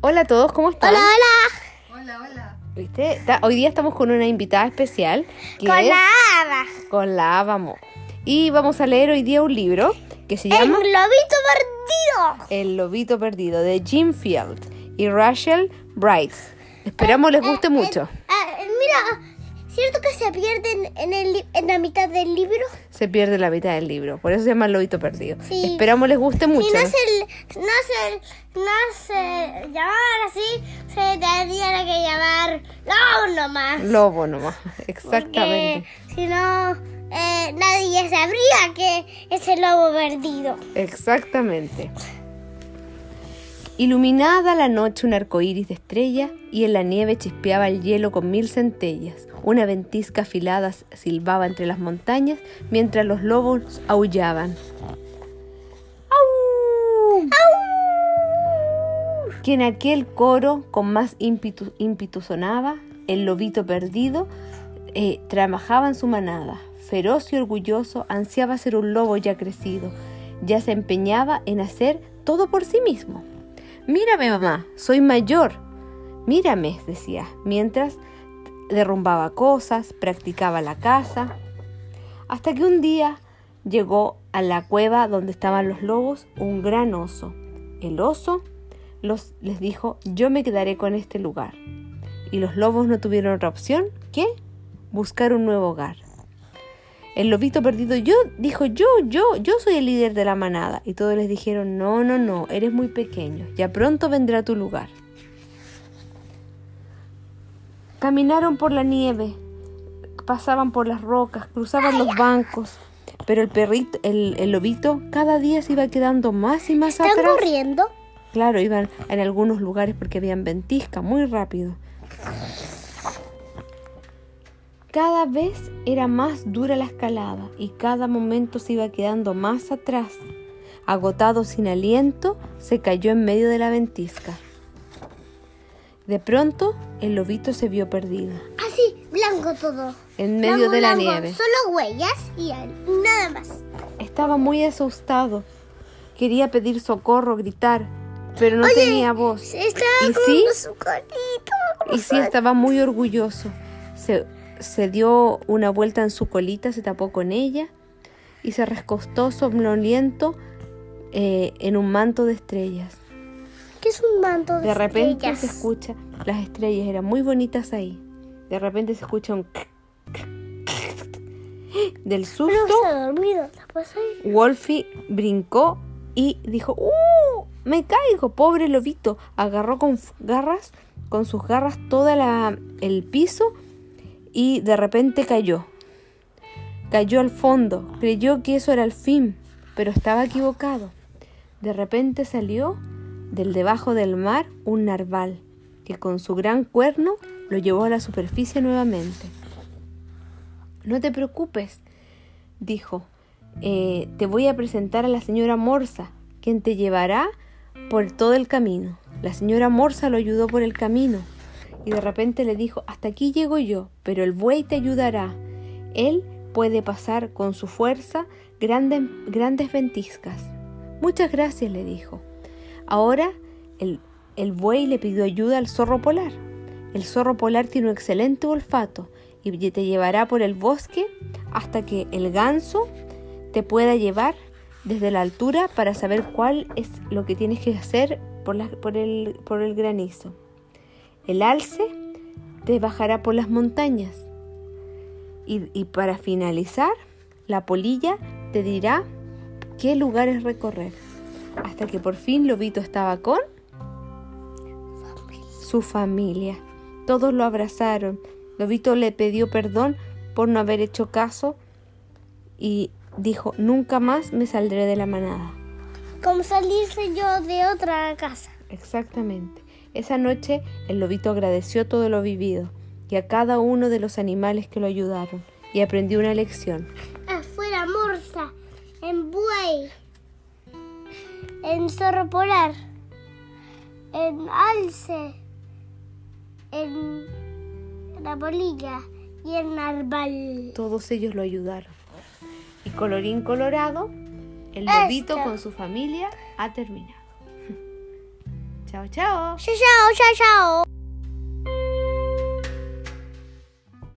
Hola a todos, ¿cómo están? Hola, hola. Hola, hola. ¿Viste? Está- hoy día estamos con una invitada especial que Con es la hada. con la Ava Mo. Y vamos a leer hoy día un libro que se El llama globito perdido. El lobito perdido de Jim Field y Rachel Bright. Esperamos les guste mucho. Ah, eh, mira, ¿cierto que se pierden en, el, li- en la mitad del libro? Se pierde la mitad del libro, por eso se llama El lobito perdido. Sí. Esperamos les guste mucho. Si no se, no se, no se llamara así, se tendría que llamar lobo nomás. Lobo nomás, exactamente. Porque si no, eh, nadie sabría que es el lobo perdido. Exactamente. Iluminada la noche un arco iris de estrella y en la nieve chispeaba el hielo con mil centellas. Una ventisca afilada silbaba entre las montañas mientras los lobos aullaban. ¡Au! Que en aquel coro con más ímpetu, ímpetu sonaba, el lobito perdido eh, trabajaba en su manada. Feroz y orgulloso, ansiaba ser un lobo ya crecido. Ya se empeñaba en hacer todo por sí mismo. Mírame, mamá, soy mayor. Mírame, decía, mientras derrumbaba cosas, practicaba la caza. Hasta que un día llegó a la cueva donde estaban los lobos un gran oso. El oso les dijo, yo me quedaré con este lugar. Y los lobos no tuvieron otra opción que buscar un nuevo hogar. El lobito perdido yo dijo, yo, yo, yo soy el líder de la manada. Y todos les dijeron, no, no, no, eres muy pequeño, ya pronto vendrá tu lugar. Caminaron por la nieve, pasaban por las rocas, cruzaban los bancos, pero el perrito, el, el lobito, cada día se iba quedando más y más ¿Están atrás. corriendo? Claro, iban en algunos lugares porque habían ventisca muy rápido. Cada vez era más dura la escalada y cada momento se iba quedando más atrás. Agotado sin aliento, se cayó en medio de la ventisca. De pronto, el lobito se vio perdido, Así, blanco todo. en medio Blanco, de la blanco, nieve. Solo huellas y nada más. Estaba muy asustado. Quería pedir socorro, gritar, pero no tenía voz. Está ¿Y sí? su. Y sí, estaba muy orgulloso. Se, se dio una vuelta en su colita, se tapó con ella y se recostó somnoliento eh, en un manto de estrellas. ¿Qué es un manto de, De repente estrellas? se escucha, las estrellas eran muy bonitas ahí. De repente se escucha un... Del susto, dormido. Wolfie brincó y dijo, ¡Uh! Me caigo, pobre lobito. Agarró con garras, con sus garras todo el piso y de repente cayó. Cayó al fondo, creyó que eso era el fin, pero estaba equivocado. De repente salió del debajo del mar un narval, que con su gran cuerno lo llevó a la superficie nuevamente. No te preocupes, dijo, eh, te voy a presentar a la señora Morsa, quien te llevará por todo el camino. La señora Morsa lo ayudó por el camino y de repente le dijo, hasta aquí llego yo, pero el buey te ayudará. Él puede pasar con su fuerza grandes, grandes ventiscas. Muchas gracias, le dijo. Ahora el, el buey le pidió ayuda al zorro polar. El zorro polar tiene un excelente olfato y te llevará por el bosque hasta que el ganso te pueda llevar desde la altura para saber cuál es lo que tienes que hacer por, el, por el granizo. El alce te bajará por las montañas. Y, y para finalizar, la polilla te dirá qué lugares recorrer. Hasta que por fin Lobito estaba con su familia. Todos lo abrazaron. Lobito le pidió perdón por no haber hecho caso y dijo, nunca más me saldré de la manada. Como salirse yo de otra casa. Exactamente. Esa noche el lobito agradeció todo lo vivido y a cada uno de los animales que lo ayudaron y aprendió una lección. Afuera morsa, en buey, en zorro polar, en alce, en la polilla y en narval. Todos ellos lo ayudaron. Y colorín colorado, el Esto. lobito con su familia ha terminado. 悄悄哦，沙沙哦，沙沙哦。